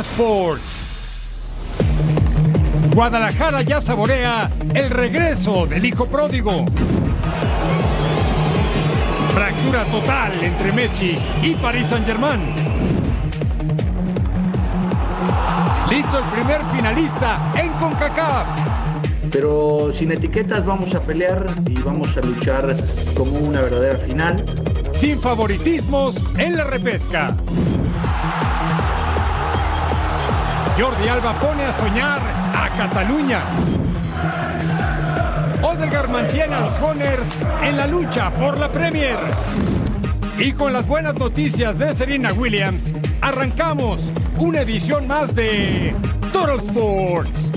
Sports. Guadalajara ya saborea el regreso del hijo pródigo. Fractura total entre Messi y Paris Saint-Germain. Listo el primer finalista en CONCACAF. Pero sin etiquetas vamos a pelear y vamos a luchar como una verdadera final. Sin favoritismos en la repesca. Jordi Alba pone a soñar a Cataluña. Odegaard mantiene a los Gunners en la lucha por la Premier. Y con las buenas noticias de Serena Williams, arrancamos una edición más de Total Sports.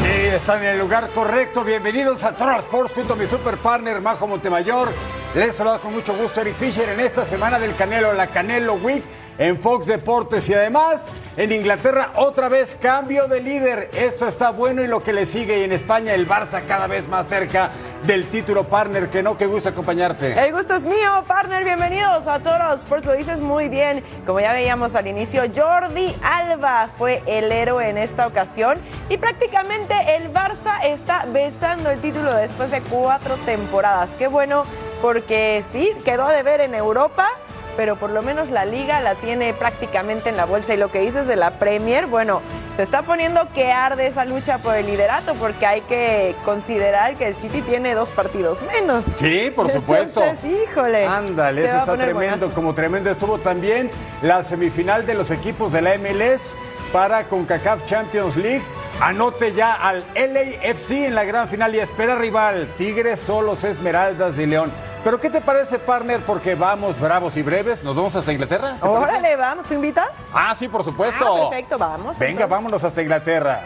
Sí, están en el lugar correcto. Bienvenidos a Total Sports junto a mi super partner Majo Montemayor. Les saludo con mucho gusto Eric Fisher en esta semana del Canelo, la Canelo Week en Fox Deportes y además en Inglaterra otra vez cambio de líder. Esto está bueno y lo que le sigue y en España el Barça cada vez más cerca del título partner. Que no, que gusto acompañarte. El gusto es mío, partner. Bienvenidos a Toros Sports. Lo dices muy bien. Como ya veíamos al inicio, Jordi Alba fue el héroe en esta ocasión y prácticamente el Barça está besando el título después de cuatro temporadas. Qué bueno porque sí, quedó de ver en Europa pero por lo menos la liga la tiene prácticamente en la bolsa. Y lo que dices de la Premier, bueno, se está poniendo que arde esa lucha por el liderato, porque hay que considerar que el City tiene dos partidos menos. Sí, por supuesto. Entonces, híjole. Ándale, eso está tremendo. buenazo. Como tremendo estuvo también la semifinal de los equipos de la MLS para CONCACAF Champions League. Anote ya al LAFC en la gran final y espera rival. Tigres, Solos, Esmeraldas y León. Pero ¿qué te parece, partner? Porque vamos bravos y breves. ¿Nos vamos hasta Inglaterra? ¿Te parece? Órale, vamos, ¿tú invitas? Ah, sí, por supuesto. Ah, perfecto, vamos. Venga, entonces. vámonos hasta Inglaterra.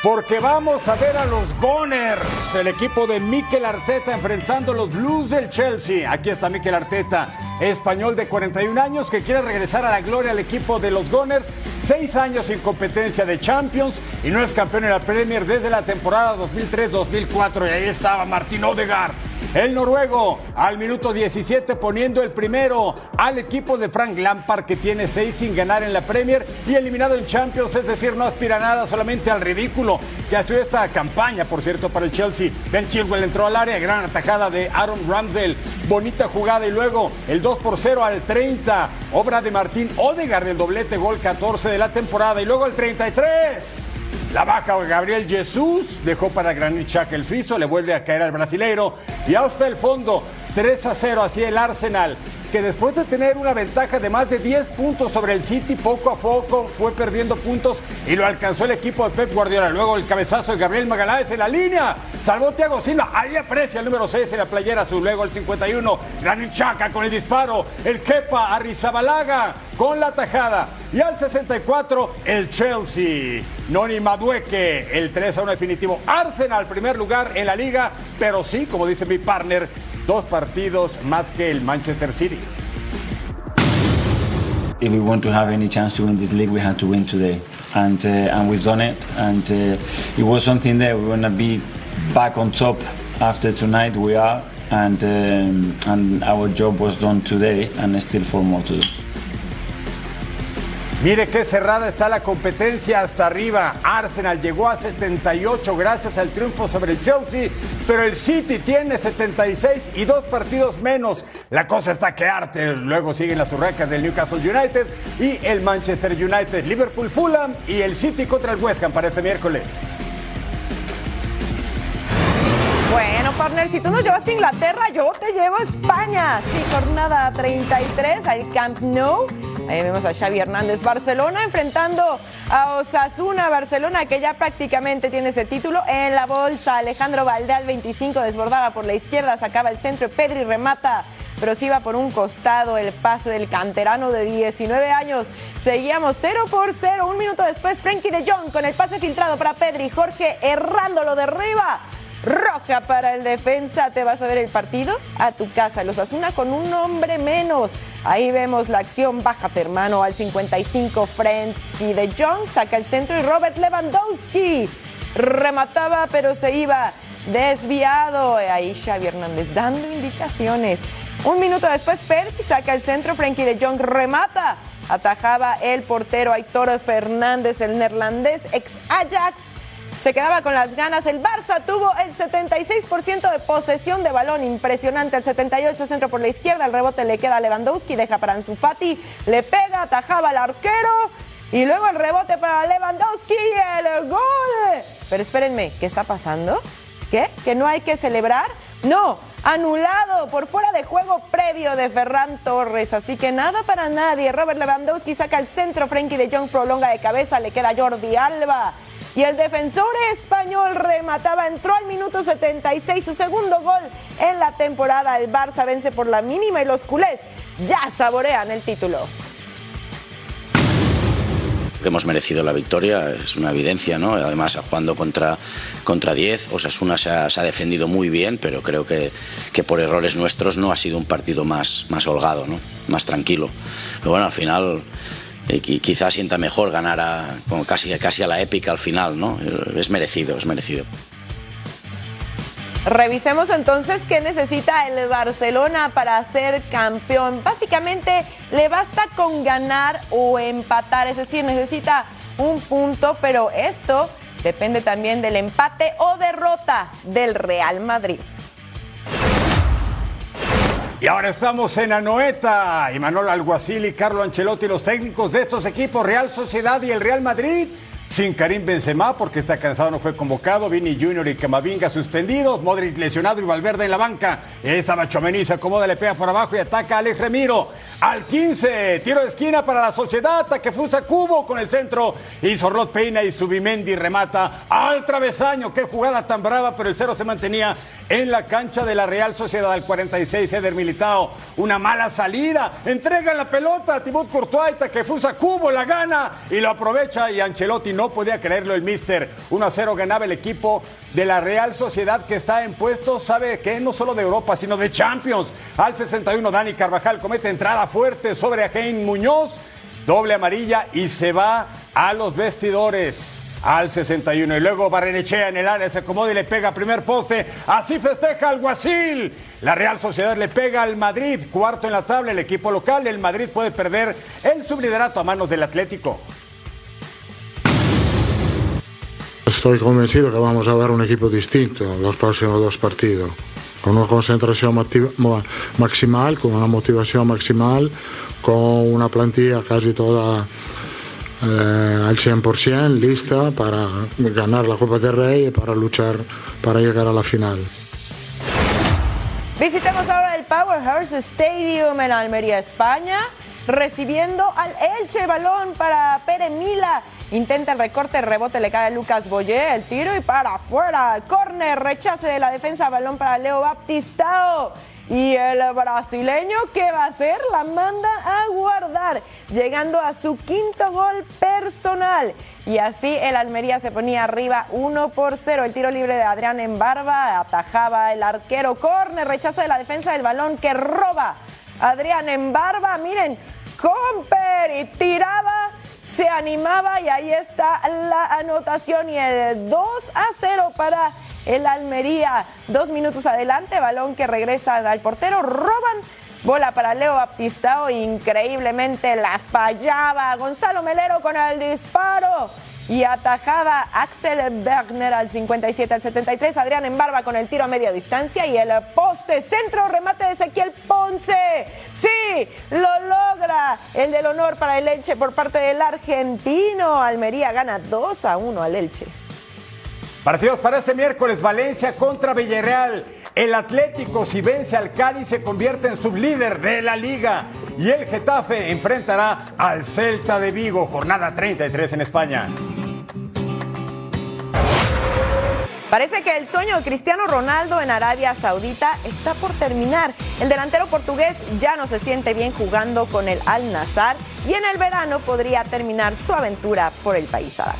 Porque vamos a ver a los Gunners, el equipo de Mikel Arteta enfrentando a los Blues del Chelsea. Aquí está Mikel Arteta, español de 41 años que quiere regresar a la gloria al equipo de los Gunners. Seis años sin competencia de Champions y no es campeón en la Premier desde la temporada 2003-2004. Y ahí estaba Martín Odegaard. El noruego al minuto 17 poniendo el primero al equipo de Frank Lampard que tiene seis sin ganar en la Premier y eliminado en Champions, es decir, no aspira nada, solamente al ridículo que ha sido esta campaña, por cierto, para el Chelsea. Ben Chilwell entró al área, gran atajada de Aaron Ramsdale, bonita jugada y luego el 2 por 0 al 30, obra de Martín Odegaard del doblete gol 14 de la temporada y luego el 33. La baja Gabriel Jesús dejó para Granit el suizo, le vuelve a caer al brasileiro. Y hasta el fondo 3 a 0 así el Arsenal que después de tener una ventaja de más de 10 puntos sobre el City, poco a poco fue perdiendo puntos y lo alcanzó el equipo de Pep Guardiola. Luego el cabezazo de Gabriel Magaláes en la línea, salvó Thiago Silva, ahí aprecia el número 6 en la playera azul, luego el 51, Granit Xhaka con el disparo, el Kepa Arrizabalaga con la tajada. Y al 64 el Chelsea, Noni Madueque, el 3 a 1 definitivo, Arsenal primer lugar en la liga, pero sí, como dice mi partner, dos partidos más que el Manchester City. if we want to have any chance to win this league, we had to win today, and uh, and we've done it. And uh, it was something that we want to be back on top after tonight. We are, and um, and our job was done today, and still four more to do. Mire qué cerrada está la competencia hasta arriba. Arsenal llegó a 78 gracias al triunfo sobre el Chelsea, pero el City tiene 76 y dos partidos menos. La cosa está que arte. Luego siguen las urracas del Newcastle United y el Manchester United, Liverpool Fulham y el City contra el West Ham para este miércoles. Bueno, partner, si tú nos llevaste a Inglaterra, yo te llevo a España. Sí, jornada 33 al Camp Nou. Ahí vemos a Xavi Hernández. Barcelona enfrentando a Osasuna. Barcelona que ya prácticamente tiene ese título en la bolsa. Alejandro Valdeal, 25, desbordaba por la izquierda, sacaba el centro. Pedri remata pero si iba por un costado el pase del canterano de 19 años. Seguíamos 0 por 0. Un minuto después, Frankie de Jong con el pase filtrado para Pedri. Jorge errándolo de arriba. Roja para el defensa. ¿Te vas a ver el partido? A tu casa. Los Asuna con un hombre menos. Ahí vemos la acción. Bájate, hermano. Al 55, Frankie de Jong saca el centro y Robert Lewandowski remataba, pero se iba desviado. Ahí Xavi Hernández dando indicaciones. Un minuto después, Perky saca el centro, Frankie de Jong remata. Atajaba el portero Aitor Fernández, el neerlandés ex Ajax. Se quedaba con las ganas. El Barça tuvo el 76% de posesión de balón. Impresionante. El 78 centro por la izquierda. El rebote le queda a Lewandowski. Deja para Ansu Fati. Le pega. Atajaba al arquero. Y luego el rebote para Lewandowski. El gol. Pero espérenme. ¿Qué está pasando? ¿Qué? ¿Que no hay que celebrar? No, anulado por fuera de juego previo de Ferran Torres. Así que nada para nadie. Robert Lewandowski saca el centro. Frankie de Jong prolonga de cabeza. Le queda Jordi Alba. Y el defensor español remataba, entró al minuto 76, su segundo gol en la temporada. El Barça vence por la mínima y los culés ya saborean el título hemos merecido la victoria, es una evidencia, ¿no? Además, jugando contra, contra 10, Osasuna se ha, se ha defendido muy bien, pero creo que, que, por errores nuestros no ha sido un partido más, más holgado, ¿no? Más tranquilo. Pero bueno, al final quizás sienta mejor ganar a, como casi, casi a la épica al final, ¿no? Es merecido, es merecido. Revisemos entonces qué necesita el Barcelona para ser campeón. Básicamente le basta con ganar o empatar, es decir, necesita un punto, pero esto depende también del empate o derrota del Real Madrid. Y ahora estamos en Anoeta. Manuel Alguacil y Carlo Ancelotti, los técnicos de estos equipos, Real Sociedad y el Real Madrid, sin Karim Benzema porque está cansado, no fue convocado. Vini Junior y Camavinga suspendidos. Modric lesionado y Valverde en la banca. Esta Chomení se acomoda, le pega por abajo y ataca a Alex Remiro. Al 15, tiro de esquina para la Sociedad. que Fusa Cubo con el centro. Y Sorlot peina y Subimendi remata al travesaño. Qué jugada tan brava, pero el cero se mantenía en la cancha de la Real Sociedad al 46. Eder Militao, una mala salida. Entrega la pelota a Tibut Courtois. que Fusa Cubo la gana y lo aprovecha. Y Ancelotti no podía creerlo el Mister. 1 a 0 ganaba el equipo de la Real Sociedad que está en puestos, sabe que no solo de Europa, sino de Champions. Al 61 Dani Carvajal comete entrada fuerte sobre Ajein Muñoz, doble amarilla y se va a los vestidores al 61. Y luego Barrenechea en el área se acomoda y le pega primer poste. Así festeja al Guasil. La Real Sociedad le pega al Madrid, cuarto en la tabla, el equipo local. El Madrid puede perder el subliderato a manos del Atlético. Estoy convencido que vamos a ver un equipo distinto los próximos dos partidos, con una concentración maximal, con una motivación maximal, con una plantilla casi toda eh, al 100% lista para ganar la Copa del Rey y para luchar para llegar a la final. Visitemos ahora el Powerhouse Stadium en Almería, España, recibiendo al Elche balón para Pere Mila Intenta el recorte, rebote le cae a Lucas Boyé, el tiro y para afuera. Corner, rechace de la defensa, balón para Leo Baptistao. Y el brasileño, ¿qué va a hacer? La manda a guardar, llegando a su quinto gol personal. Y así el Almería se ponía arriba 1 por 0. El tiro libre de Adrián en barba, atajaba el arquero. Corner, rechazo de la defensa del balón que roba. Adrián en barba, miren, Comper y tiraba se animaba y ahí está la anotación y el 2 a 0 para el Almería. Dos minutos adelante, balón que regresa al portero, roban. Bola para Leo Baptistao, increíblemente la fallaba Gonzalo Melero con el disparo y atajaba Axel Bergner al 57 al 73, Adrián Embarba con el tiro a media distancia y el poste centro remate de Ezequiel Ponce. Sí, lo logra. El del honor para el Elche por parte del argentino. Almería gana 2 a 1 al Elche. Partidos para este miércoles, Valencia contra Villarreal. El Atlético, si vence al Cádiz, se convierte en sublíder de la liga. Y el Getafe enfrentará al Celta de Vigo, jornada 33 en España. Parece que el sueño de Cristiano Ronaldo en Arabia Saudita está por terminar. El delantero portugués ya no se siente bien jugando con el Al Nassr y en el verano podría terminar su aventura por el país árabe.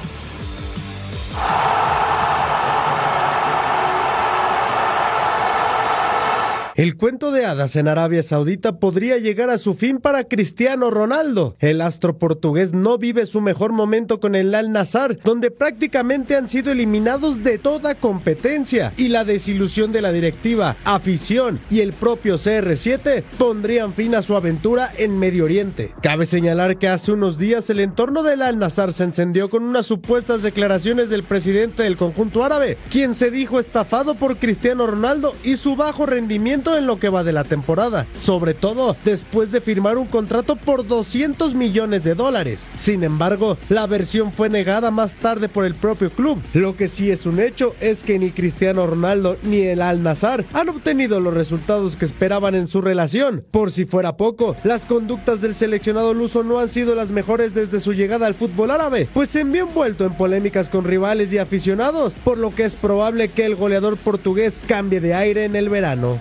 El cuento de hadas en Arabia Saudita podría llegar a su fin para Cristiano Ronaldo. El astro portugués no vive su mejor momento con el Al Nassr, donde prácticamente han sido eliminados de toda competencia y la desilusión de la directiva, afición y el propio CR7 pondrían fin a su aventura en Medio Oriente. Cabe señalar que hace unos días el entorno del Al Nassr se encendió con unas supuestas declaraciones del presidente del conjunto árabe, quien se dijo estafado por Cristiano Ronaldo y su bajo rendimiento en lo que va de la temporada, sobre todo después de firmar un contrato por 200 millones de dólares. Sin embargo, la versión fue negada más tarde por el propio club. Lo que sí es un hecho es que ni Cristiano Ronaldo ni el Al Nazar han obtenido los resultados que esperaban en su relación. Por si fuera poco, las conductas del seleccionado luso no han sido las mejores desde su llegada al fútbol árabe, pues se envió envuelto en polémicas con rivales y aficionados, por lo que es probable que el goleador portugués cambie de aire en el verano.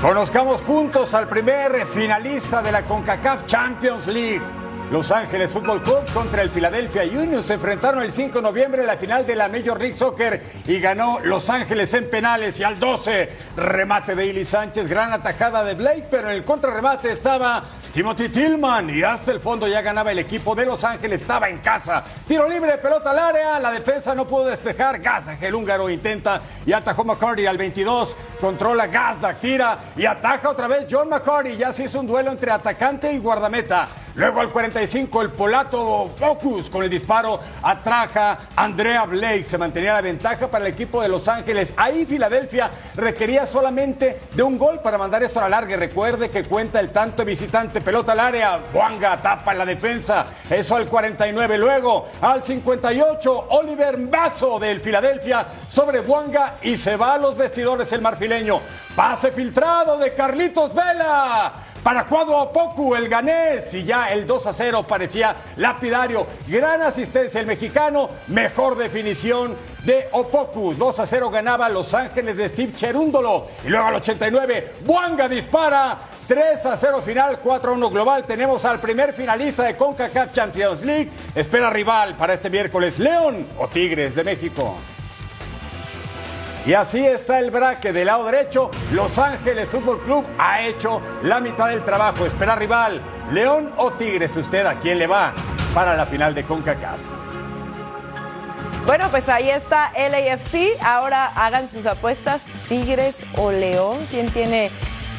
Conozcamos juntos al primer finalista de la CONCACAF Champions League. Los Ángeles Fútbol Club contra el Philadelphia Union se enfrentaron el 5 de noviembre en la final de la Major League Soccer y ganó Los Ángeles en penales y al 12 remate de Ili Sánchez, gran atajada de Blake, pero en el contrarremate estaba Timothy Tillman y hasta el fondo ya ganaba el equipo de Los Ángeles, estaba en casa. Tiro libre, pelota al área, la defensa no pudo despejar. Gaza, el húngaro intenta y atajó McCarty al 22. Controla Gaza, tira y ataja otra vez John McCarty. Ya se hizo un duelo entre atacante y guardameta. Luego al 45 el polato Focus con el disparo atraja Andrea Blake. Se mantenía la ventaja para el equipo de Los Ángeles. Ahí Filadelfia requería solamente de un gol para mandar esto a la larga. Recuerde que cuenta el tanto visitante. Pelota al área. Buanga tapa en la defensa. Eso al 49. Luego al 58 Oliver Mazo del Filadelfia sobre Buanga y se va a los vestidores el marfileño. Pase filtrado de Carlitos Vela para Cuadro Opoku, el ganés, y ya el 2 a 0 parecía lapidario. Gran asistencia el mexicano, mejor definición de Opoku. 2 a 0 ganaba Los Ángeles de Steve Cherúndolo. Y luego al 89, Buanga dispara. 3 a 0 final, 4 a 1 global. Tenemos al primer finalista de CONCACAF Champions League. Espera rival para este miércoles, León o Tigres de México. Y así está el braque del lado derecho. Los Ángeles Fútbol Club ha hecho la mitad del trabajo. Espera rival, León o Tigres. ¿Usted a quién le va para la final de CONCACAF? Bueno, pues ahí está LAFC. Ahora hagan sus apuestas, Tigres o León. ¿Quién tiene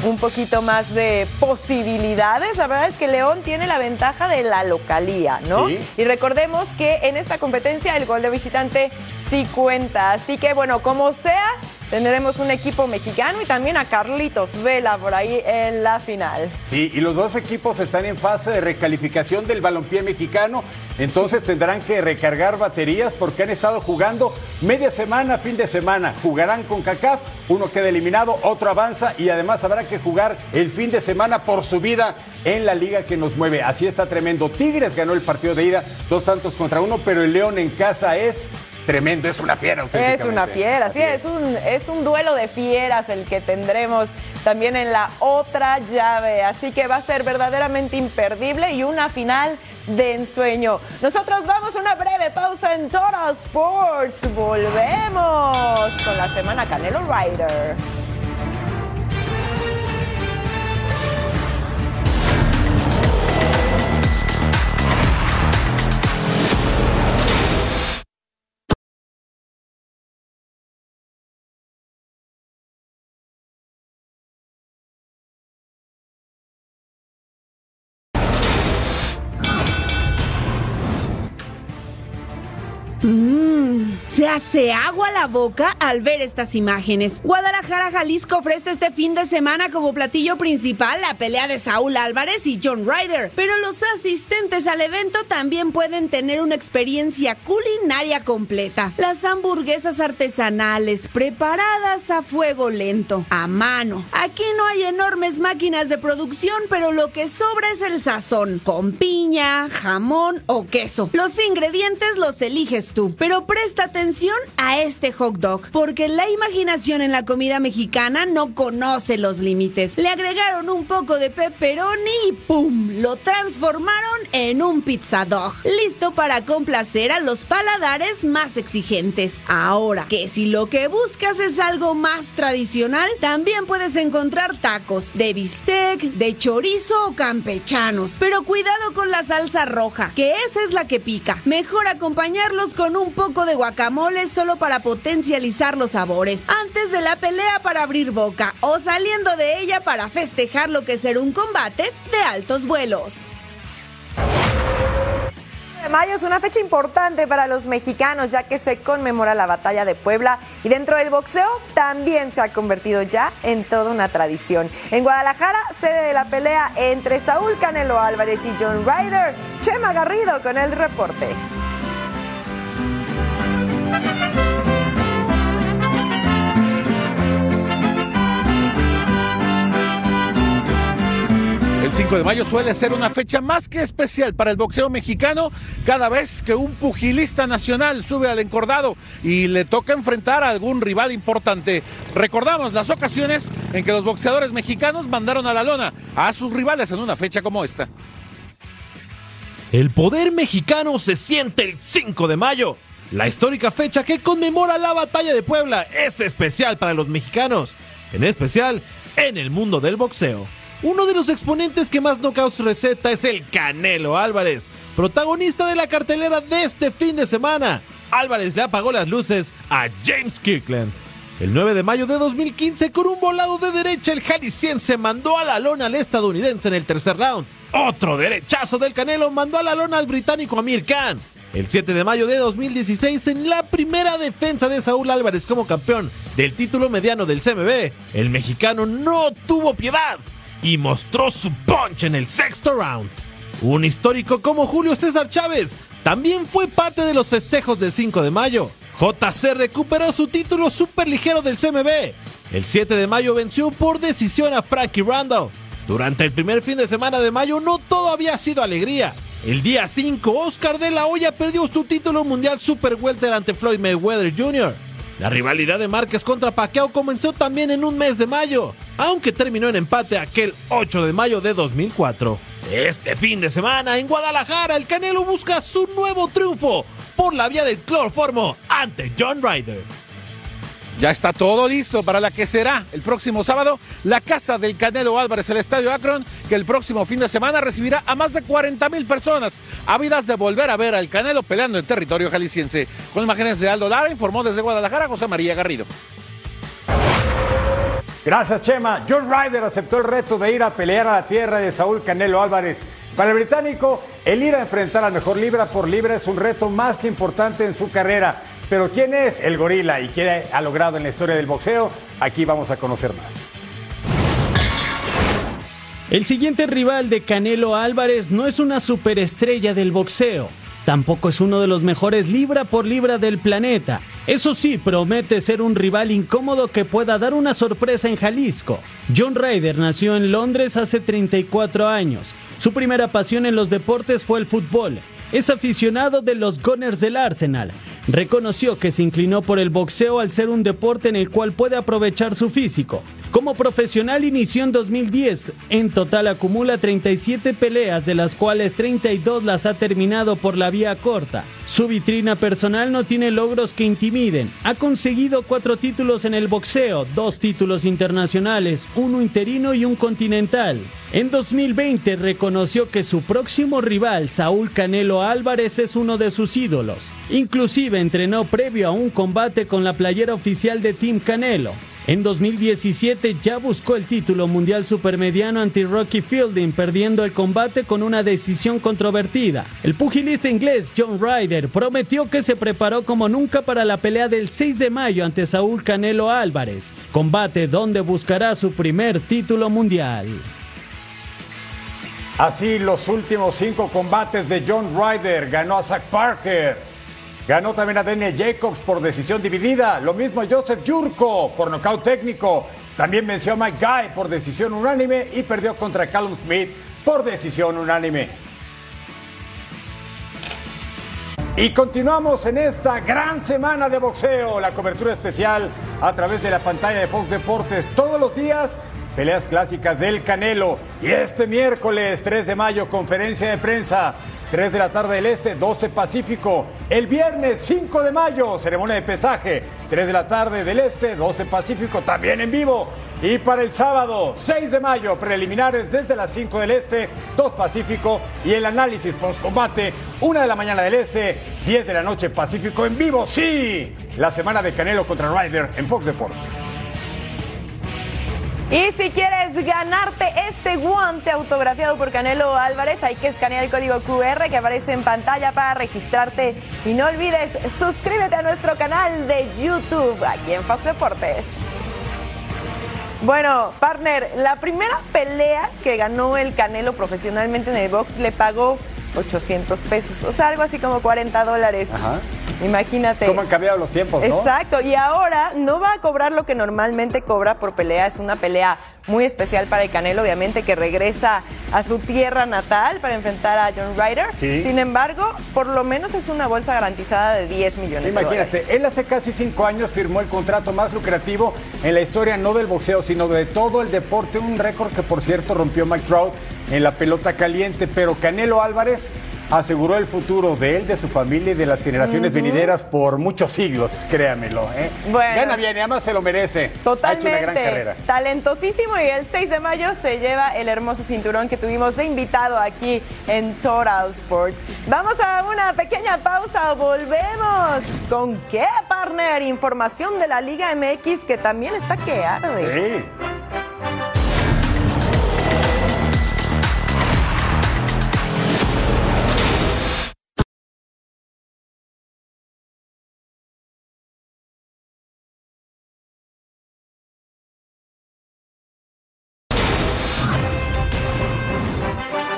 un poquito más de posibilidades. La verdad es que León tiene la ventaja de la localía, ¿no? Sí. Y recordemos que en esta competencia el gol de visitante sí cuenta. Así que bueno, como sea, tendremos un equipo mexicano y también a Carlitos Vela por ahí en la final. Sí, y los dos equipos están en fase de recalificación del balompié mexicano, entonces tendrán que recargar baterías porque han estado jugando media semana, fin de semana. Jugarán con CACAF, uno queda eliminado, otro avanza y además habrá que jugar el fin de semana por su vida en la liga que nos mueve. Así está tremendo. Tigres ganó el partido de ida, dos tantos contra uno, pero el León en casa es tremendo, es una fiera. Es una fiera, sí, es un, es un duelo de fieras el que tendremos también en la otra llave. Así que va a ser verdaderamente imperdible y una final de ensueño. Nosotros vamos a una breve pausa en Total Sports. Volvemos con la semana Canelo Rider. 嗯。Se hace agua la boca al ver estas imágenes. Guadalajara, Jalisco ofrece este fin de semana como platillo principal la pelea de Saúl Álvarez y John Ryder, pero los asistentes al evento también pueden tener una experiencia culinaria completa. Las hamburguesas artesanales preparadas a fuego lento, a mano. Aquí no hay enormes máquinas de producción, pero lo que sobra es el sazón, con piña, jamón o queso. Los ingredientes los eliges tú, pero presta atención a este hot dog, porque la imaginación en la comida mexicana no conoce los límites. Le agregaron un poco de pepperoni y ¡pum! Lo transformaron en un pizza dog, listo para complacer a los paladares más exigentes. Ahora, que si lo que buscas es algo más tradicional, también puedes encontrar tacos de bistec, de chorizo o campechanos. Pero cuidado con la salsa roja, que esa es la que pica. Mejor acompañarlos con un poco de guacamole solo para potencializar los sabores. Antes de la pelea para abrir boca o saliendo de ella para festejar lo que será un combate de altos vuelos mayo es una fecha importante para los mexicanos ya que se conmemora la batalla de Puebla y dentro del boxeo también se ha convertido ya en toda una tradición. En Guadalajara, sede de la pelea entre Saúl Canelo Álvarez y John Ryder, Chema Garrido con el reporte. 5 de mayo suele ser una fecha más que especial para el boxeo mexicano cada vez que un pugilista nacional sube al encordado y le toca enfrentar a algún rival importante. Recordamos las ocasiones en que los boxeadores mexicanos mandaron a la lona a sus rivales en una fecha como esta. El poder mexicano se siente el 5 de mayo. La histórica fecha que conmemora la batalla de Puebla es especial para los mexicanos, en especial en el mundo del boxeo. Uno de los exponentes que más knockouts receta es el Canelo Álvarez, protagonista de la cartelera de este fin de semana. Álvarez le apagó las luces a James Kirkland. El 9 de mayo de 2015, con un volado de derecha, el jalisciense mandó a la lona al estadounidense en el tercer round. Otro derechazo del Canelo mandó a la lona al británico Amir Khan. El 7 de mayo de 2016, en la primera defensa de Saúl Álvarez como campeón del título mediano del CMB, el mexicano no tuvo piedad y mostró su punch en el sexto round. Un histórico como Julio César Chávez también fue parte de los festejos del 5 de mayo. JC recuperó su título superligero del CMB. El 7 de mayo venció por decisión a Frankie Randall. Durante el primer fin de semana de mayo no todo había sido alegría. El día 5, Oscar de la Hoya perdió su título mundial Super Welter ante Floyd Mayweather Jr. La rivalidad de Márquez contra Pacquiao comenzó también en un mes de mayo, aunque terminó en empate aquel 8 de mayo de 2004. Este fin de semana en Guadalajara, el Canelo busca su nuevo triunfo por la vía del cloroformo ante John Ryder. Ya está todo listo para la que será el próximo sábado la casa del Canelo Álvarez, el Estadio Akron, que el próximo fin de semana recibirá a más de 40 mil personas ávidas de volver a ver al Canelo peleando en territorio jalisciense. Con imágenes de Aldo Lara, informó desde Guadalajara José María Garrido. Gracias, Chema. John Ryder aceptó el reto de ir a pelear a la tierra de Saúl Canelo Álvarez. Para el británico, el ir a enfrentar al mejor libra por libra es un reto más que importante en su carrera. Pero ¿quién es el gorila y qué ha logrado en la historia del boxeo? Aquí vamos a conocer más. El siguiente rival de Canelo Álvarez no es una superestrella del boxeo. Tampoco es uno de los mejores libra por libra del planeta. Eso sí, promete ser un rival incómodo que pueda dar una sorpresa en Jalisco. John Ryder nació en Londres hace 34 años. Su primera pasión en los deportes fue el fútbol. Es aficionado de los Gunners del Arsenal. Reconoció que se inclinó por el boxeo al ser un deporte en el cual puede aprovechar su físico. Como profesional inició en 2010. En total acumula 37 peleas, de las cuales 32 las ha terminado por la vía corta. Su vitrina personal no tiene logros que intimiden. Ha conseguido cuatro títulos en el boxeo, dos títulos internacionales, uno interino y un continental. En 2020 reconoció que su próximo rival, Saúl Canelo Álvarez, es uno de sus ídolos. Inclusive entrenó previo a un combate con la playera oficial de Team Canelo. En 2017 ya buscó el título mundial supermediano ante Rocky Fielding, perdiendo el combate con una decisión controvertida. El pugilista inglés John Ryder prometió que se preparó como nunca para la pelea del 6 de mayo ante Saúl Canelo Álvarez, combate donde buscará su primer título mundial. Así los últimos cinco combates de John Ryder ganó a Zach Parker. Ganó también a Daniel Jacobs por decisión dividida. Lo mismo a Joseph Jurko por nocaut técnico. También venció a Mike Guy por decisión unánime y perdió contra Callum Smith por decisión unánime. Y continuamos en esta gran semana de boxeo, la cobertura especial a través de la pantalla de Fox Deportes todos los días peleas clásicas del Canelo. Y este miércoles 3 de mayo, conferencia de prensa, 3 de la tarde del Este, 12 Pacífico. El viernes 5 de mayo, ceremonia de pesaje, 3 de la tarde del Este, 12 Pacífico, también en vivo. Y para el sábado 6 de mayo, preliminares desde las 5 del Este, 2 Pacífico y el análisis post-combate, 1 de la mañana del Este, 10 de la noche Pacífico en vivo. Sí, la semana de Canelo contra Ryder en Fox Deportes. Y si quieres ganarte este guante autografiado por Canelo Álvarez, hay que escanear el código QR que aparece en pantalla para registrarte. Y no olvides, suscríbete a nuestro canal de YouTube aquí en Fox Deportes. Bueno, partner, la primera pelea que ganó el Canelo profesionalmente en el box le pagó 800 pesos, o sea, algo así como 40 dólares. Ajá. Imagínate. ¿Cómo han cambiado los tiempos, no? Exacto, y ahora no va a cobrar lo que normalmente cobra por pelea, es una pelea muy especial para el Canelo, obviamente, que regresa a su tierra natal para enfrentar a John Ryder. Sin embargo, por lo menos es una bolsa garantizada de 10 millones Imagínate, de dólares. él hace casi cinco años firmó el contrato más lucrativo en la historia, no del boxeo, sino de todo el deporte. Un récord que, por cierto, rompió Mike Trout en la pelota caliente. Pero Canelo Álvarez aseguró el futuro de él, de su familia y de las generaciones venideras por muchos siglos, créamelo. ¿eh? Gana bien y además se lo merece. Totalmente. Ha hecho una gran carrera. Talentosísimo y el 6 de mayo se lleva el hermoso cinturón que tuvimos de invitado aquí en Total Sports. Vamos a una pequeña pausa, volvemos. ¿Con qué, partner? Información de la Liga MX que también está que arde. Sí.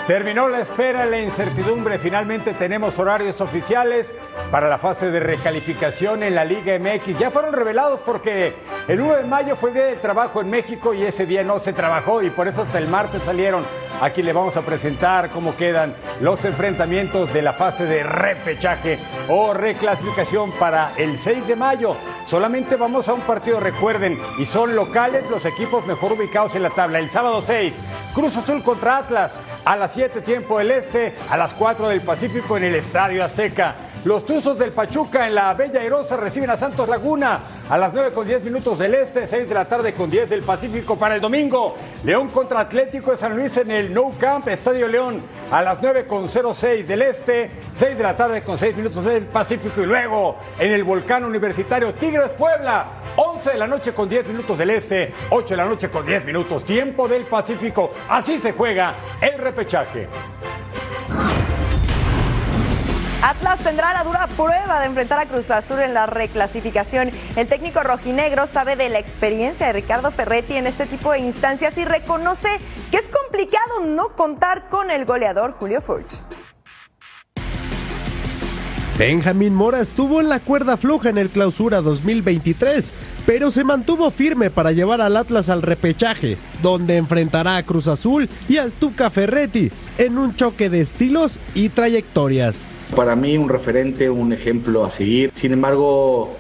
Terminó la espera la incertidumbre. Finalmente tenemos horarios oficiales para la fase de recalificación en la Liga MX. Ya fueron revelados porque el 1 de mayo fue día de trabajo en México y ese día no se trabajó y por eso hasta el martes salieron. Aquí le vamos a presentar cómo quedan los enfrentamientos de la fase de repechaje o reclasificación para el 6 de mayo. Solamente vamos a un partido, recuerden, y son locales los equipos mejor ubicados en la tabla. El sábado 6, Cruz Azul contra Atlas, a las 7 tiempo del Este, a las 4 del Pacífico en el Estadio Azteca. Los Tuzos del Pachuca en la Bella Airosa reciben a Santos Laguna a las 9 con 10 minutos del Este, 6 de la tarde con 10 del Pacífico para el domingo. León contra Atlético de San Luis en el No Camp, Estadio León a las 9 con 06 del Este, 6 de la tarde con 6 minutos del Pacífico y luego en el Volcán Universitario Tigres Puebla, 11 de la noche con 10 minutos del Este, 8 de la noche con 10 minutos, tiempo del Pacífico. Así se juega el repechaje. Atlas tendrá la dura prueba de enfrentar a Cruz Azul en la reclasificación. El técnico rojinegro sabe de la experiencia de Ricardo Ferretti en este tipo de instancias y reconoce que es complicado no contar con el goleador Julio Furch. Benjamín Mora estuvo en la cuerda floja en el clausura 2023, pero se mantuvo firme para llevar al Atlas al repechaje, donde enfrentará a Cruz Azul y al Tuca Ferretti en un choque de estilos y trayectorias. Para mí un referente, un ejemplo a seguir. Sin embargo,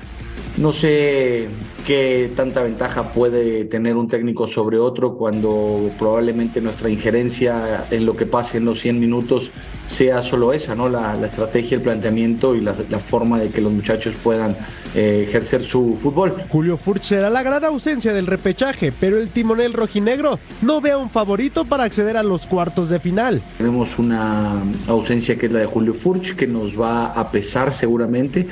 no sé qué tanta ventaja puede tener un técnico sobre otro cuando probablemente nuestra injerencia en lo que pase en los 100 minutos sea solo esa, ¿no? La, la estrategia, el planteamiento y la, la, forma de que los muchachos puedan eh, ejercer su fútbol. Julio Furch será la gran ausencia del repechaje, pero el timonel rojinegro no ve a un favorito para acceder a los cuartos de final. Tenemos una ausencia que es la de Julio Furch, que nos va a pesar seguramente,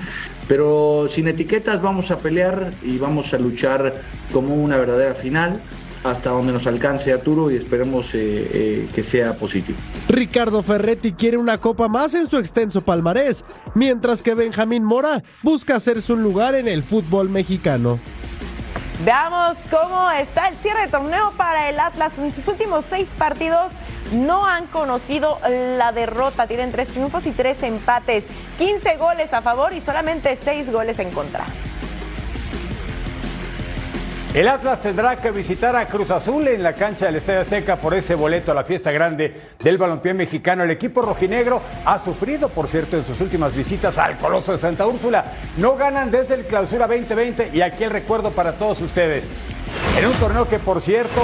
pero sin etiquetas vamos a pelear y vamos vamos a luchar como una verdadera final hasta donde nos alcance Arturo y esperemos eh, eh, que sea positivo. Ricardo Ferretti quiere una copa más en su extenso palmarés, mientras que Benjamín Mora busca hacerse un lugar en el fútbol mexicano. Veamos cómo está el cierre de torneo para el Atlas. En sus últimos seis partidos no han conocido la derrota. Tienen tres triunfos y tres empates. 15 goles a favor y solamente seis goles en contra. El Atlas tendrá que visitar a Cruz Azul en la cancha del Estadio Azteca por ese boleto a la fiesta grande del balompié mexicano. El equipo rojinegro ha sufrido, por cierto, en sus últimas visitas al Coloso de Santa Úrsula. No ganan desde el Clausura 2020 y aquí el recuerdo para todos ustedes. En un torneo que, por cierto,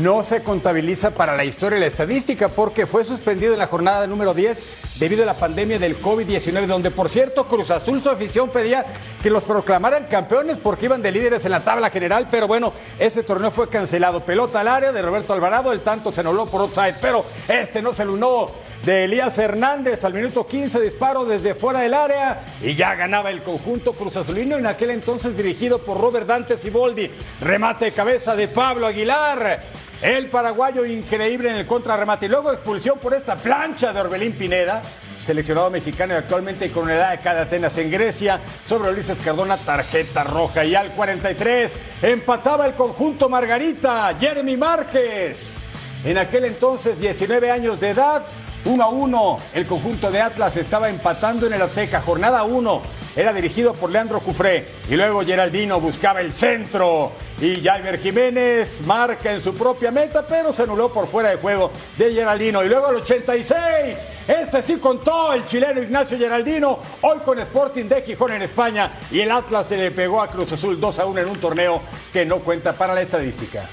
no se contabiliza para la historia y la estadística porque fue suspendido en la jornada número 10 debido a la pandemia del COVID-19, donde, por cierto, Cruz Azul, su afición pedía que los proclamaran campeones porque iban de líderes en la tabla general, pero bueno, ese torneo fue cancelado. Pelota al área de Roberto Alvarado, el tanto se anuló por offside, pero este no se lunó de Elías Hernández al minuto 15, disparo desde fuera del área y ya ganaba el conjunto Cruz Azulino en aquel entonces dirigido por Robert Dante Siboldi. Remate de cabeza de Pablo Aguilar. El paraguayo increíble en el contrarremate y luego expulsión por esta plancha de Orbelín Pineda seleccionado mexicano y actualmente con el AEK de Atenas en Grecia, sobre Ulises Cardona, tarjeta roja. Y al 43 empataba el conjunto Margarita, Jeremy Márquez. En aquel entonces, 19 años de edad, 1 a 1. El conjunto de Atlas estaba empatando en el Azteca. Jornada 1 era dirigido por Leandro Cufré. Y luego Geraldino buscaba el centro. Y Javier Jiménez marca en su propia meta, pero se anuló por fuera de juego de Geraldino. Y luego al 86, este sí contó el chileno Ignacio Geraldino, hoy con Sporting de Gijón en España. Y el Atlas se le pegó a Cruz Azul 2 a 1 en un torneo que no cuenta para la estadística.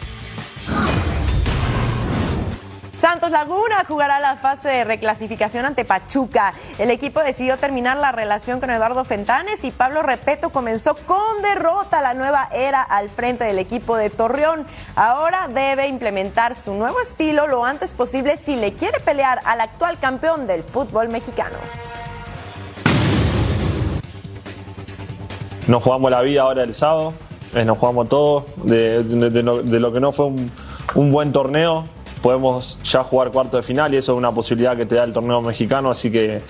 Santos Laguna jugará la fase de reclasificación ante Pachuca. El equipo decidió terminar la relación con Eduardo Fentanes y Pablo Repeto comenzó con derrota la nueva era al frente del equipo de Torreón. Ahora debe implementar su nuevo estilo lo antes posible si le quiere pelear al actual campeón del fútbol mexicano. Nos jugamos la vida ahora el sábado, eh, nos jugamos todo, de, lo, que no fue un buen torneo, podemos ya jugar cuarto de final y eso es una posibilidad que te da el torneo mexicano, así que,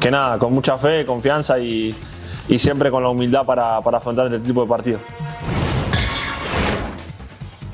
que nada, con mucha fe, confianza y, siempre con la humildad para, para afrontar este tipo de partidos.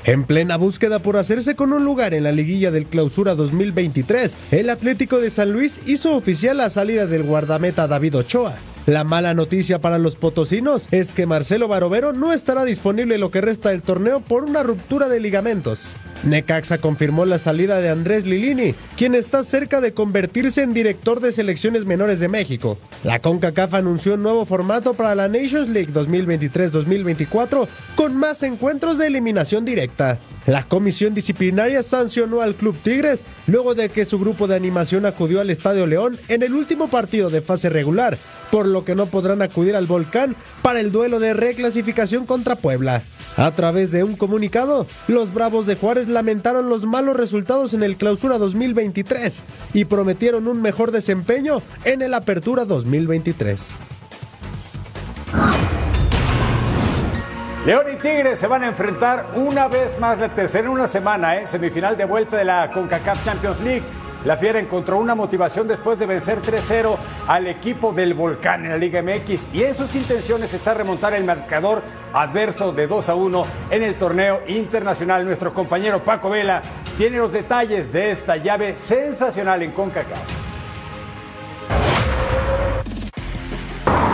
En plena búsqueda por hacerse con un lugar en la liguilla del Clausura 2023, el Atlético de San Luis hizo oficial la salida del guardameta David Ochoa. La mala noticia para los potosinos es que Marcelo Barovero no estará disponible lo que resta del torneo por una ruptura de ligamentos. Necaxa confirmó la salida de Andrés Lilini, quien está cerca de convertirse en director de selecciones menores de México. La CONCACAF anunció un nuevo formato para la Nations League 2023-2024 con más encuentros de eliminación directa. La comisión disciplinaria sancionó al Club Tigres luego de que su grupo de animación acudió al Estadio León en el último partido de fase regular, por lo que no podrán acudir al Volcán para el duelo de reclasificación contra Puebla. A través de un comunicado, los Bravos de Juárez lamentaron los malos resultados en el Clausura 2023 y prometieron un mejor desempeño en el Apertura 2023. León y Tigres se van a enfrentar una vez más la tercera en una semana, ¿eh? semifinal de vuelta de la CONCACAF Champions League. La Fiera encontró una motivación después de vencer 3-0 al equipo del Volcán en la Liga MX y en sus intenciones está remontar el marcador adverso de 2 a 1 en el torneo internacional. Nuestro compañero Paco Vela tiene los detalles de esta llave sensacional en CONCACAF.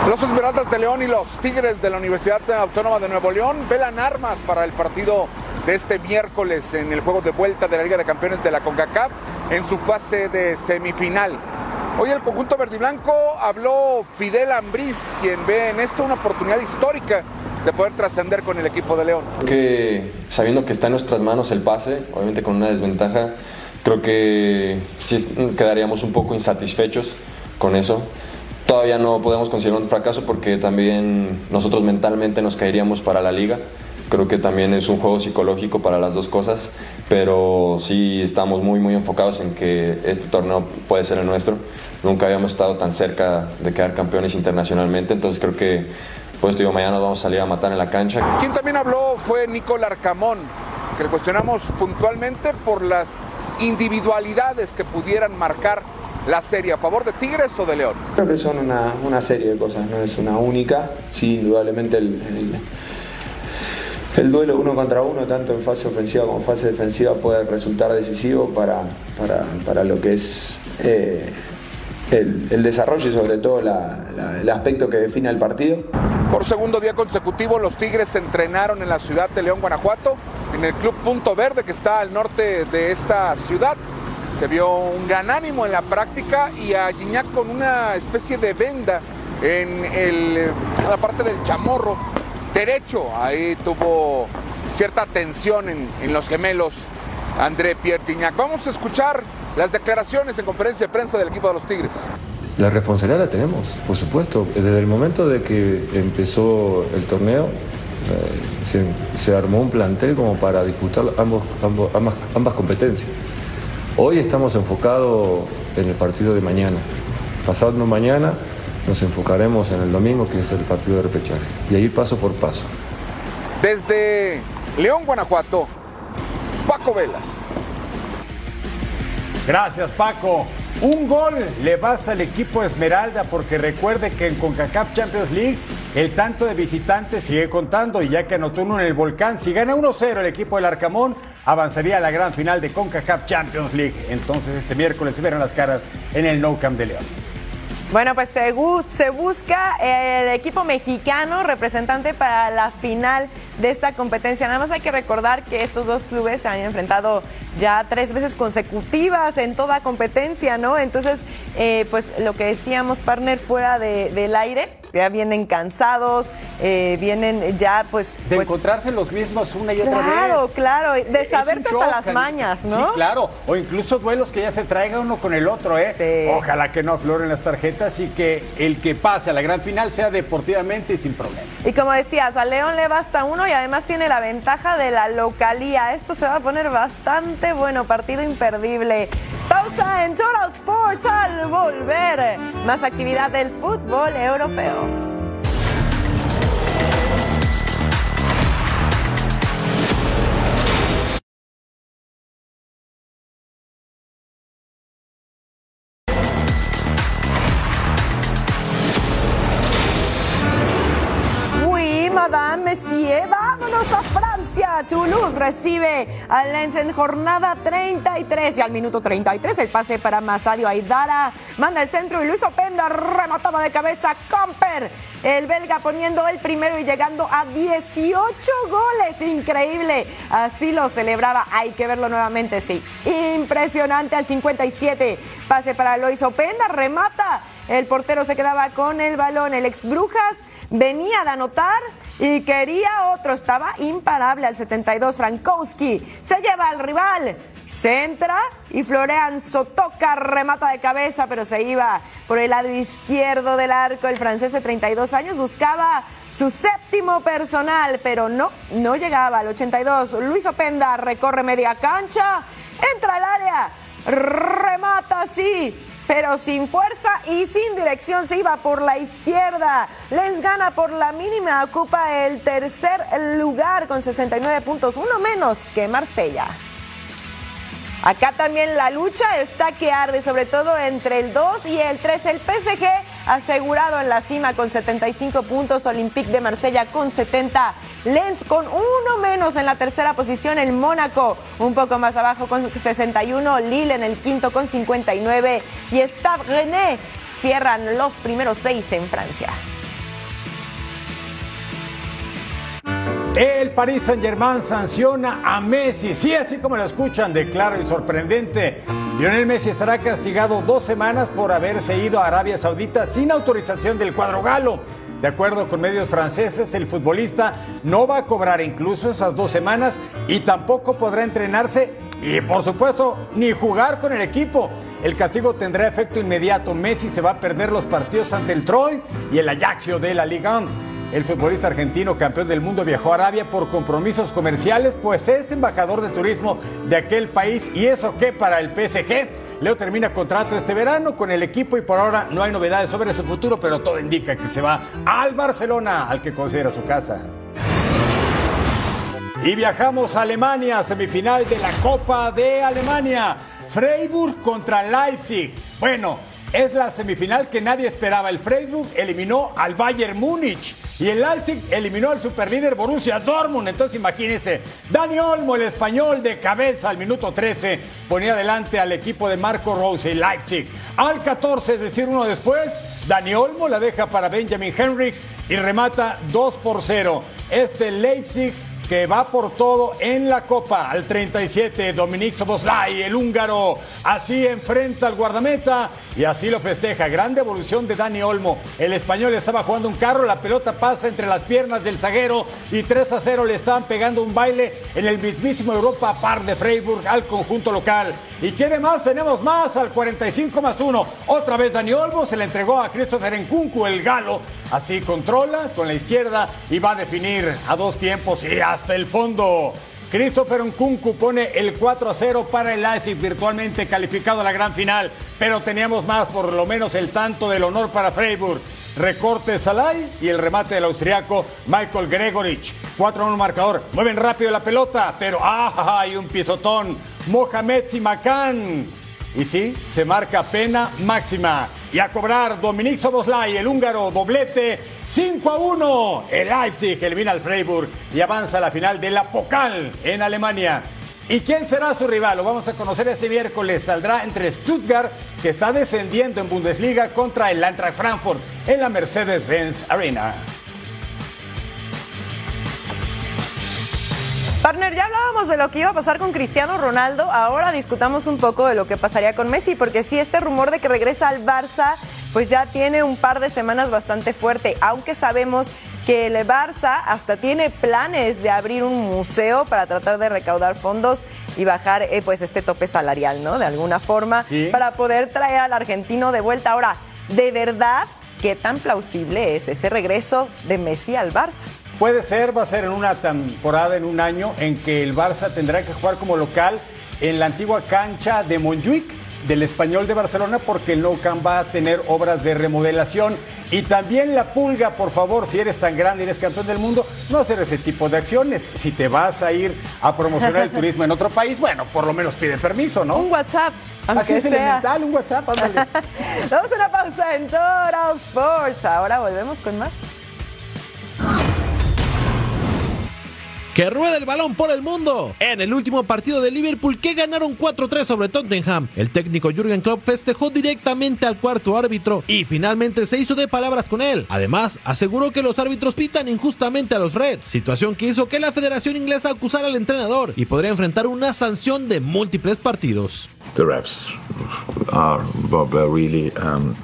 Los Esmeraldas de León y los Tigres de la Universidad Autónoma de Nuevo León velan armas para el partido de este miércoles en el juego de vuelta de la Liga de Campeones de la CONCACAF en su fase de semifinal. Hoy el conjunto verde y blanco habló Fidel Ambriz, quien ve en esto una oportunidad histórica de poder trascender con el equipo de León. Que sabiendo que está en nuestras manos el pase, obviamente con una desventaja, creo que sí quedaríamos un poco insatisfechos con eso. Todavía no podemos considerar un fracaso porque también nosotros mentalmente nos caeríamos para la liga. Creo que también es un juego psicológico para las dos cosas, pero sí estamos muy muy enfocados en que este torneo puede ser el nuestro. Nunca habíamos estado tan cerca de quedar campeones internacionalmente, entonces creo que Por esto digo, mañana nos vamos a salir a matar en la cancha. Quien también habló fue Nicolás Arcamón, que le cuestionamos puntualmente por las individualidades que pudieran marcar la serie a favor de Tigres o de León. Creo que son una, una serie de cosas, no es una única. Sí, indudablemente el, el, el duelo uno contra uno, tanto en fase ofensiva como en fase defensiva, puede resultar decisivo para, para, para lo que es eh, el, el, desarrollo y sobre todo el aspecto que define el partido. Por segundo día consecutivo, los Tigres entrenaron en la ciudad de León, Guanajuato, en el Club Punto Verde que está al norte de esta ciudad. Se vio un gran ánimo en la práctica y a Gignac con una especie de venda en, el, en la parte del chamorro derecho. Ahí tuvo cierta tensión en, en los gemelos André Pierre Gignac. Vamos a escuchar las declaraciones en conferencia de prensa del equipo de los Tigres. La responsabilidad la tenemos, por supuesto. Desde el momento de que empezó el torneo, eh, se, se, armó un plantel como para disputar ambos, ambos, ambas, ambas competencias. Hoy estamos enfocados en el partido de mañana. Pasando mañana nos enfocaremos en el domingo, que es el partido de repechaje. Y ahí paso por paso. Desde León, Guanajuato, Paco Vela. Gracias, Paco. Un gol le basta al equipo Esmeralda porque recuerde que en CONCACAF Champions League el tanto de visitantes sigue contando y ya que anotó uno en el volcán, si gana 1-0 el equipo del Arcamón, avanzaría a la gran final de CONCACAF Champions League. Entonces este miércoles se verán las caras en el Nou Camp de León. Bueno, pues se, se, busca el equipo mexicano representante para la final de esta competencia. Nada más hay que recordar que estos dos clubes se han enfrentado ya tres veces consecutivas en toda competencia, ¿no? Entonces, eh, pues lo que decíamos, partner, fuera de, del aire, ya vienen cansados, eh, vienen ya pues... De pues, encontrarse los mismos una y otra vez. Claro, claro, de saberse hasta las mañas, ¿no? Sí, claro, o incluso duelos que ya se traiga uno con el otro, ¿eh? Sí. Ojalá que no afloren las tarjetas y que el que pase a la gran final sea deportivamente y sin problema. Y como decías, a León le basta uno y además tiene la ventaja de la localía. Esto se va a poner bastante bueno, partido imperdible. Pausa en Total Sports al volver. Más actividad del fútbol europeo. www.thebrainfeed.com. al Lens en jornada 33 y al minuto 33 el pase para Masadio Aidara. Manda el centro y Luis Openda remataba de cabeza. Comper, el belga poniendo el primero y llegando a 18 goles. Increíble. Así lo celebraba. Hay que verlo nuevamente, sí. Impresionante al 57. Pase para Luis Openda, remata. El portero se quedaba con el balón. El ex Brujas venía de anotar y quería otro. Estaba imparable al 72. Frankowski se lleva al rival. Se entra y Florian Sotoca remata de cabeza, pero se iba por el lado izquierdo del arco. El francés de 32 años buscaba su séptimo personal, pero no, no llegaba al 82. Luis Openda recorre media cancha, entra al área, remata así pero sin fuerza y sin dirección se iba por la izquierda. Lens gana por la mínima, ocupa el tercer lugar con 69 puntos, uno menos que Marsella. Acá también la lucha está que arde, sobre todo entre el 2 y el 3. El PSG asegurado en la cima con 75 puntos, Olympique de Marsella con 70, Lens con uno menos en la tercera posición, el Mónaco un poco más abajo con 61, Lille en el quinto con 59 y Stade René cierran los primeros seis en Francia. El Paris Saint-Germain sanciona a Messi. Sí, así como lo escuchan, de claro y sorprendente. Lionel Messi estará castigado dos semanas por haberse ido a Arabia Saudita sin autorización del cuadro galo. De acuerdo con medios franceses, el futbolista no va a cobrar incluso esas dos semanas y tampoco podrá entrenarse y, por supuesto, ni jugar con el equipo. El castigo tendrá efecto inmediato. Messi se va a perder los partidos ante el Troy y el Ajaxio de la Liga 1. El futbolista argentino campeón del mundo viajó a Arabia por compromisos comerciales, pues es embajador de turismo de aquel país y eso que para el PSG Leo termina contrato este verano con el equipo y por ahora no hay novedades sobre su futuro, pero todo indica que se va al Barcelona, al que considera su casa. Y viajamos a Alemania, semifinal de la Copa de Alemania. Freiburg contra Leipzig. Bueno, es la semifinal que nadie esperaba. El Freiburg eliminó al Bayern Múnich y el Leipzig eliminó al superlíder Borussia Dortmund. Entonces imagínense, Dani Olmo, el español de cabeza al minuto 13, ponía adelante al equipo de Marco Rose y Leipzig. Al 14, es decir, uno después, Dani Olmo la deja para Benjamin Henriks y remata 2 por 0. Este Leipzig que va por todo en la Copa. Al 37, Dominic Soboslai, el húngaro, así enfrenta al guardameta y así lo festeja. Gran devolución de Dani Olmo. El español estaba jugando un carro, la pelota pasa entre las piernas del zaguero y 3 a 0 le estaban pegando un baile en el mismísimo Europa Par de Freiburg al conjunto local. ¿Y quiere más? Tenemos más al 45 más 1. Otra vez Dani Olmo se le entregó a Christopher Nkunku, el galo. Así controla con la izquierda y va a definir a dos tiempos y hasta el fondo. Christopher Nkunku pone el 4 a 0 para el Leipzig, virtualmente calificado a la gran final, pero teníamos más, por lo menos el tanto del honor para Freiburg. Recorte Salai y el remate del austriaco Michael Gregorich. 4 a 1 marcador. Mueven rápido la pelota, pero ¡ah! Hay un pisotón. Mohamed Simakan. Y sí, se marca pena máxima. Y a cobrar Dominic Soboslai, el húngaro, doblete 5 a 1. El Leipzig elimina al Freiburg y avanza a la final de la Pokal en Alemania. ¿Y quién será su rival? Lo vamos a conocer este miércoles. Saldrá entre Stuttgart, que está descendiendo en Bundesliga, contra el Eintracht Frankfurt en la Mercedes-Benz Arena. Partner, ya hablábamos de lo que iba a pasar con Cristiano Ronaldo, ahora discutamos un poco de lo que pasaría con Messi, porque sí, este rumor de que regresa al Barça, pues ya tiene un par de semanas bastante fuerte, aunque sabemos que el Barça hasta tiene planes de abrir un museo para tratar de recaudar fondos y bajar eh, pues este tope salarial, ¿no? De alguna forma, Sí. para poder traer al argentino de vuelta. Ahora, ¿de verdad qué tan plausible es ese regreso de Messi al Barça? Puede ser, va a ser en una temporada, en un año, en que el Barça tendrá que jugar como local en la antigua cancha de Montjuic del Español de Barcelona porque el Nou Camp va a tener obras de remodelación y también la pulga, por favor, si eres tan grande y eres campeón del mundo, no hacer ese tipo de acciones. Si te vas a ir a promocionar el turismo en otro país, bueno, por lo menos pide permiso, ¿no? Un WhatsApp, Así es sea. elemental, un WhatsApp, ándale. Damos una pausa en Total Sports. Ahora volvemos con más. Que rueda el balón por el mundo. En el último partido de Liverpool que ganaron 4-3 sobre Tottenham, el técnico Jürgen Klopp festejó directamente al cuarto árbitro y finalmente se hizo de palabras con él. Además, aseguró que los árbitros pitan injustamente a los Reds, situación que hizo que la Federación Inglesa acusara al entrenador y podría enfrentar una sanción de múltiples partidos. the refs are really um,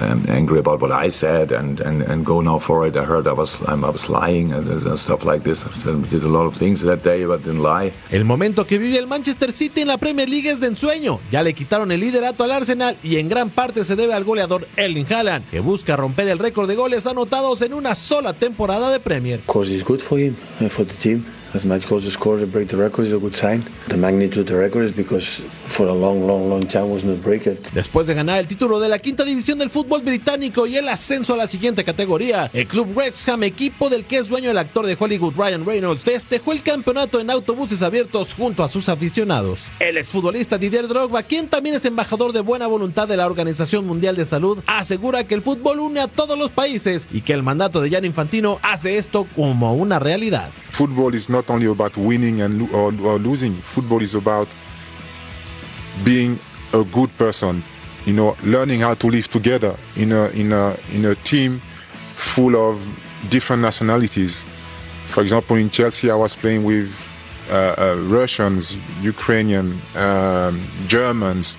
um, angry about what I said and, and, and go now for it. I heard I was I was lying and, and stuff like this. I did a lot of things that day, but didn't lie. El momento que vive el Manchester City en la Premier League es de ensueño. Ya le quitaron el liderato al Arsenal y en gran parte se debe al goleador Erling Haaland, que busca romper el récord de goles anotados en una sola temporada de Premier. Of course, it's good for him and for the team. As much goals to score to break the record is a good sign. The magnitude of the record is because for a long, long, long time was not. Después de ganar el título de la quinta división del fútbol británico y el ascenso a la siguiente categoría, el club Wrexham, equipo del que es dueño el actor de Hollywood Ryan Reynolds, festejó el campeonato en autobuses abiertos junto a sus aficionados. El exfutbolista Didier Drogba, quien también es embajador de buena voluntad de la Organización Mundial de Salud, asegura que el fútbol une a todos los países y que el mandato de Gianni Infantino hace esto como una realidad. Football is not only about winning and lo- or, or losing. Football is about being a good person. You know, learning how to live together in a in a in a team full of different nationalities. For example, in Chelsea, I was playing with uh, uh, Russians, Ukrainian, um, Germans,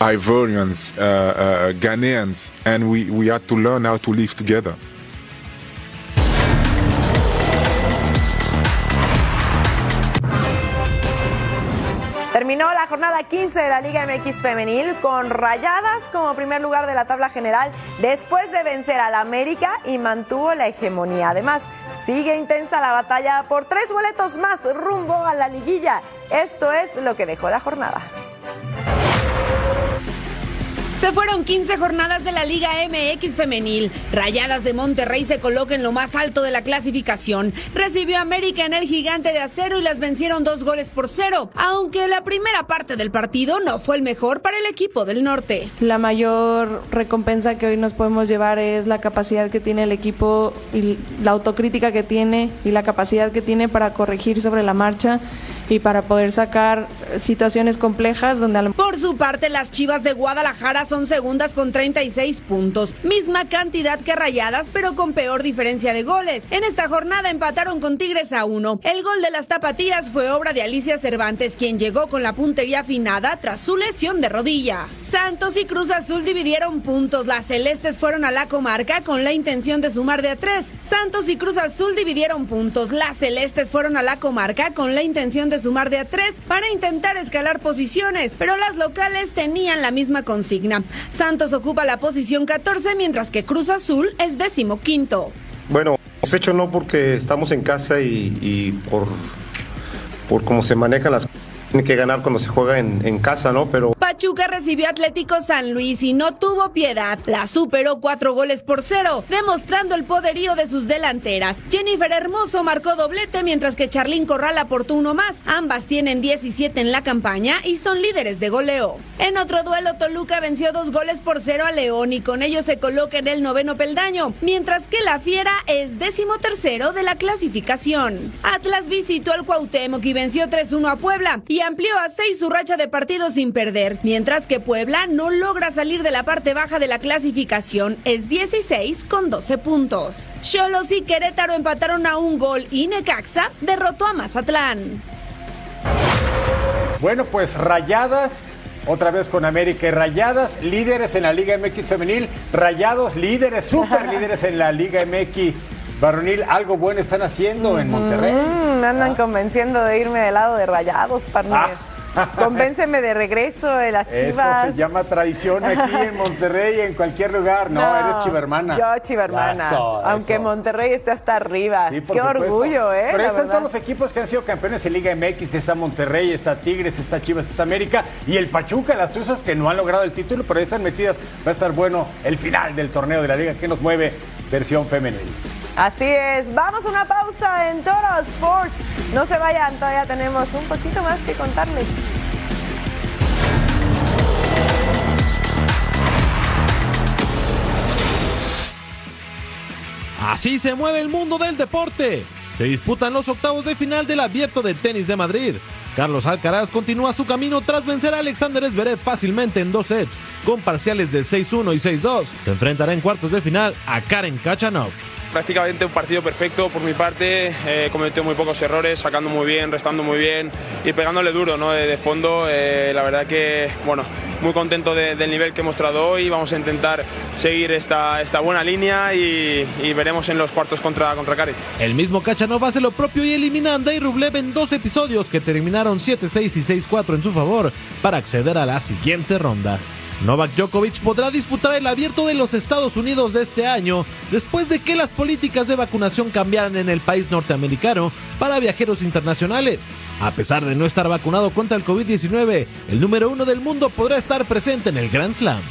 Ivorians, uh, uh, Ghanaians, and we, we had to learn how to live together. Jornada 15 de la Liga MX Femenil con Rayadas como primer lugar de la tabla general después de vencer al América y mantuvo la hegemonía. Además, sigue intensa la batalla por tres boletos más rumbo a la liguilla. Esto es lo que dejó la jornada. Se fueron 15 jornadas de la Liga MX femenil. Rayadas de Monterrey se coloca en lo más alto de la clasificación. Recibió América en el gigante de acero y las vencieron dos goles por cero, aunque la primera parte del partido no fue el mejor para el equipo del norte. La mayor recompensa que hoy nos podemos llevar es la capacidad que tiene el equipo y la autocrítica que tiene y la capacidad que tiene para corregir sobre la marcha y para poder sacar situaciones complejas donde Por su parte, las Chivas de Guadalajara son segundas con 36 puntos, misma cantidad que Rayadas, pero con peor diferencia de goles. En esta jornada empataron con Tigres a uno. El gol de las tapatías fue obra de Alicia Cervantes, quien llegó con la puntería afinada tras su lesión de rodilla. Santos y Cruz Azul dividieron puntos. Las celestes fueron a la comarca con la intención de sumar de a tres. Santos y Cruz Azul dividieron puntos. Las celestes fueron a la comarca con la intención de sumar de a tres para intentar escalar posiciones, pero las locales tenían la misma consigna. Santos ocupa la posición 14, mientras que Cruz Azul es décimo quinto. Bueno, satisfecho no porque estamos en casa y, y por, por cómo se manejan las tiene que ganar cuando se juega en, casa, ¿no? Pero. Pachuca recibió Atlético San Luis y no tuvo piedad. La superó cuatro goles por cero, demostrando el poderío de sus delanteras. Jennifer Hermoso marcó doblete, mientras que Charlín Corral aportó uno más. Ambas tienen 17 en la campaña y son líderes de goleo. En otro duelo, Toluca venció dos goles por cero a León y con ello se coloca en el noveno peldaño, mientras que la Fiera es décimo tercero de la clasificación. Atlas visitó al Cuauhtémoc y venció 3-1 a Puebla. Y amplió a seis su racha de partidos sin perder, mientras que Puebla no logra salir de la parte baja de la clasificación, es 16 con 12 puntos. Cholos y Querétaro empataron a un gol y Necaxa derrotó a Mazatlán. Bueno, pues rayadas. Otra vez con América y Rayadas, líderes en la Liga MX femenil, Rayados líderes, super líderes en la Liga MX Varonil, algo bueno están haciendo en Monterrey. Mm, me andan convenciendo de irme del lado de rayados, partner. Ah. Convénceme de regreso de las chivas. Eso se llama tradición aquí en Monterrey en cualquier lugar. No, no eres chivermana. Yo chivermana. Eso, aunque eso. Monterrey esté hasta arriba. Sí, Qué supuesto. orgullo, ¿eh? Pero están todos los equipos que han sido campeones en Liga MX. Está Monterrey, está Tigres, está Chivas, está América. Y el Pachuca, las Tuzas que no han logrado el título, pero ahí están metidas. Va a estar bueno el final del torneo de la Liga que nos mueve versión femenil. Así es, vamos a una pausa en Toro Sports. No se vayan, todavía tenemos un poquito más que contarles. Así se mueve el mundo del deporte. Se disputan los octavos de final del Abierto de Tenis de Madrid. Carlos Alcaraz continúa su camino tras vencer a Alexander Zverev fácilmente en dos sets, con parciales de 6-1 y 6-2. Se enfrentará en cuartos de final a Karen Kachanov prácticamente un partido perfecto por mi parte, eh, cometió muy pocos errores, sacando muy bien, restando muy bien y pegándole duro ¿no? de, fondo. Eh, la verdad que, bueno, muy contento de, del nivel que he mostrado hoy, vamos a intentar seguir esta, esta buena línea y, veremos en los cuartos contra, contra Cari. El mismo Kachanov hace lo propio y elimina a Andrei Rublev en dos episodios que terminaron 7-6 y 6-4 en su favor para acceder a la siguiente ronda. Novak Djokovic podrá disputar el abierto de los Estados Unidos de este año después de que las políticas de vacunación cambiaran en el país norteamericano para viajeros internacionales. A pesar de no estar vacunado contra el COVID-19, el número uno del mundo podrá estar presente en el Grand Slam.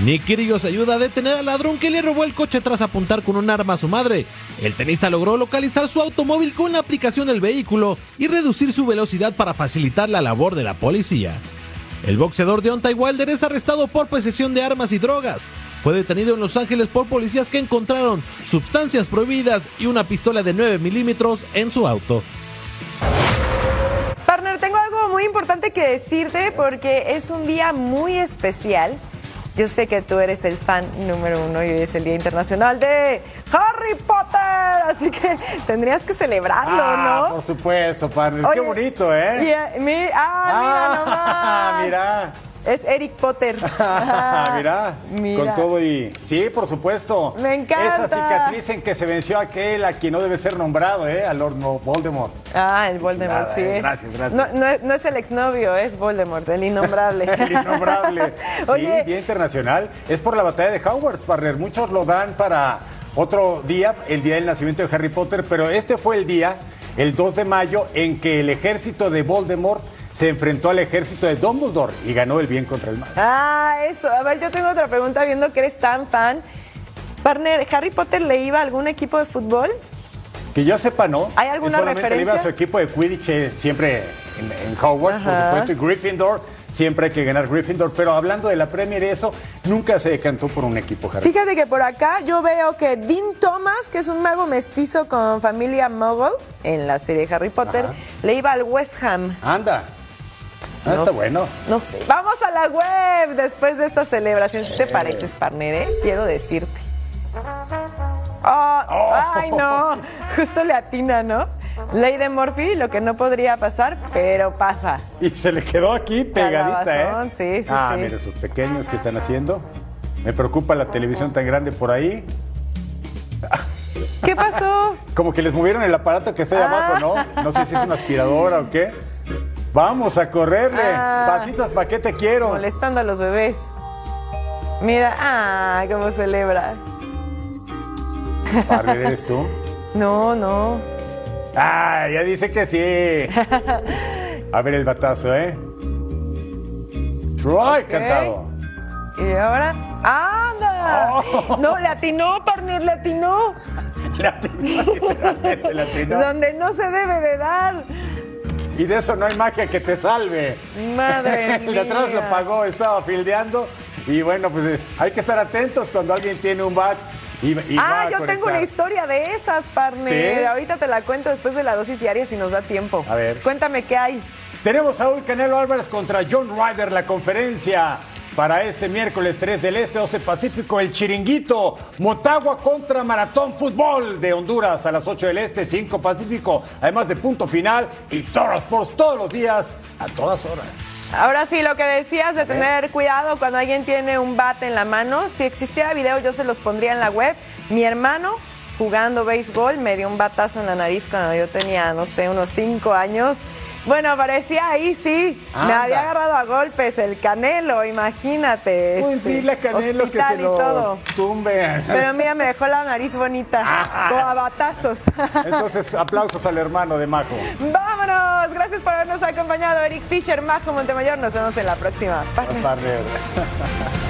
Nick Kyrgios ayuda a detener al ladrón que le robó el coche tras apuntar con un arma a su madre. El tenista logró localizar su automóvil con la aplicación del vehículo y reducir su velocidad para facilitar la labor de la policía. El boxeador Deontay Wilder es arrestado por posesión de armas y drogas. Fue detenido en Los Ángeles por policías que encontraron sustancias prohibidas y una pistola de 9 milímetros en su auto. Partner, tengo algo muy importante que decirte porque es un día muy especial. Yo sé que tú eres el fan número uno y hoy es el Día Internacional de Harry Potter, así que tendrías que celebrarlo, ah, ¿no? Por supuesto, partner. Qué bonito, ¿eh? Y, mi, ah, mira nomás. mira. Es Eric Potter. mira, Mira. con todo y... Sí, por supuesto. Me encanta. Esa cicatriz en que se venció aquel a quien no debe ser nombrado, ¿eh? Al Lord Voldemort. Ah, el Voldemort, Nada, sí. eh, gracias, gracias. No, no es- no es el exnovio, es Voldemort, el innombrable. El innombrable. Sí, Oye, Día Internacional. Es por la batalla de Hogwarts, partner. Muchos lo dan para otro día, el día del nacimiento de Harry Potter, pero este fue el día, el 2 de mayo, en que el ejército de Voldemort se enfrentó al ejército de Dumbledore y ganó el bien contra el mal. Ah, eso. A ver, yo tengo otra pregunta viendo que eres tan fan. Partner, ¿Harry Potter le iba a algún equipo de fútbol? Que yo sepa, no. ¿Hay alguna Él solamente le iba a referencia? su equipo de Quidditch eh, siempre en, en Hogwarts, Ajá. por supuesto, y Gryffindor. Siempre hay que ganar Gryffindor. Pero hablando de la Premier y eso, nunca se decantó por un equipo, Harry. Fíjate que por acá yo veo que Dean Thomas, que es un mago mestizo con familia Muggle en la serie Harry Potter, Ajá. le iba al West Ham. Anda. Ah, No está sé. bueno. No sé. Vamos a la web después de esta celebración. Si te pareces, partner, ¿eh? quiero decirte. Oh, Ay, no. Justo le atina, ¿no? Ley de Murphy, lo que no podría pasar, pero pasa. Y se le quedó aquí pegadita, Calabazón, ¿eh? sí, sí, ah, sí. mira, sus pequeños que están haciendo. Me preocupa la televisión tan grande por ahí. ¿Qué pasó? Como que les movieron el aparato que está ahí Ah. abajo, ¿no? No sé si es una aspiradora o qué. Vamos a correrle. Ah. Patitas, ¿para qué te quiero? Molestando a los bebés. Mira, ah, cómo celebra. Partner, ¿eres tú? No, no. Ah, ya dice que sí. A ver el batazo, ¿eh? Troy cantado. Y ahora, ¡anda! Oh. No, le atinó, partner, le atinó. Le atinó, literalmente, le atinó. Donde no se debe de dar. Y de eso no hay magia que te salve. Madre El de atrás lo pagó, estaba fildeando. Y bueno, pues eh, hay que estar atentos cuando alguien tiene un bat y, ah, yo tengo una historia de esas, partner. ¿Sí? Ahorita te la cuento después de la dosis diaria si nos da tiempo. A ver. Cuéntame qué hay. Tenemos a Saúl Canelo Álvarez contra John Ryder, la conferencia para este miércoles 3 del Este, 12 Pacífico, el Chiringuito, Motagua contra Maratón Fútbol de Honduras a las 8 del Este, 5 Pacífico, además de punto final y Toro Sports todos los días, a todas horas. Ahora sí, lo que decías de tener cuidado cuando alguien tiene un bate en la mano. Si existiera video, yo se los pondría en la web. Mi hermano, jugando béisbol, me dio un batazo en la nariz cuando yo tenía, no sé, unos cinco años. Bueno, aparecía ahí, sí. Me Anda. había agarrado a golpes el canelo, imagínate. Pues este, dile a Canelo que se lo todo. tumbe. Pero mira, me dejó la nariz bonita, como a batazos. Entonces, aplausos al hermano de Majo. Vámonos. Gracias por habernos acompañado, Eric Fisher, Majo Montemayor. Nos vemos en la próxima. Bye.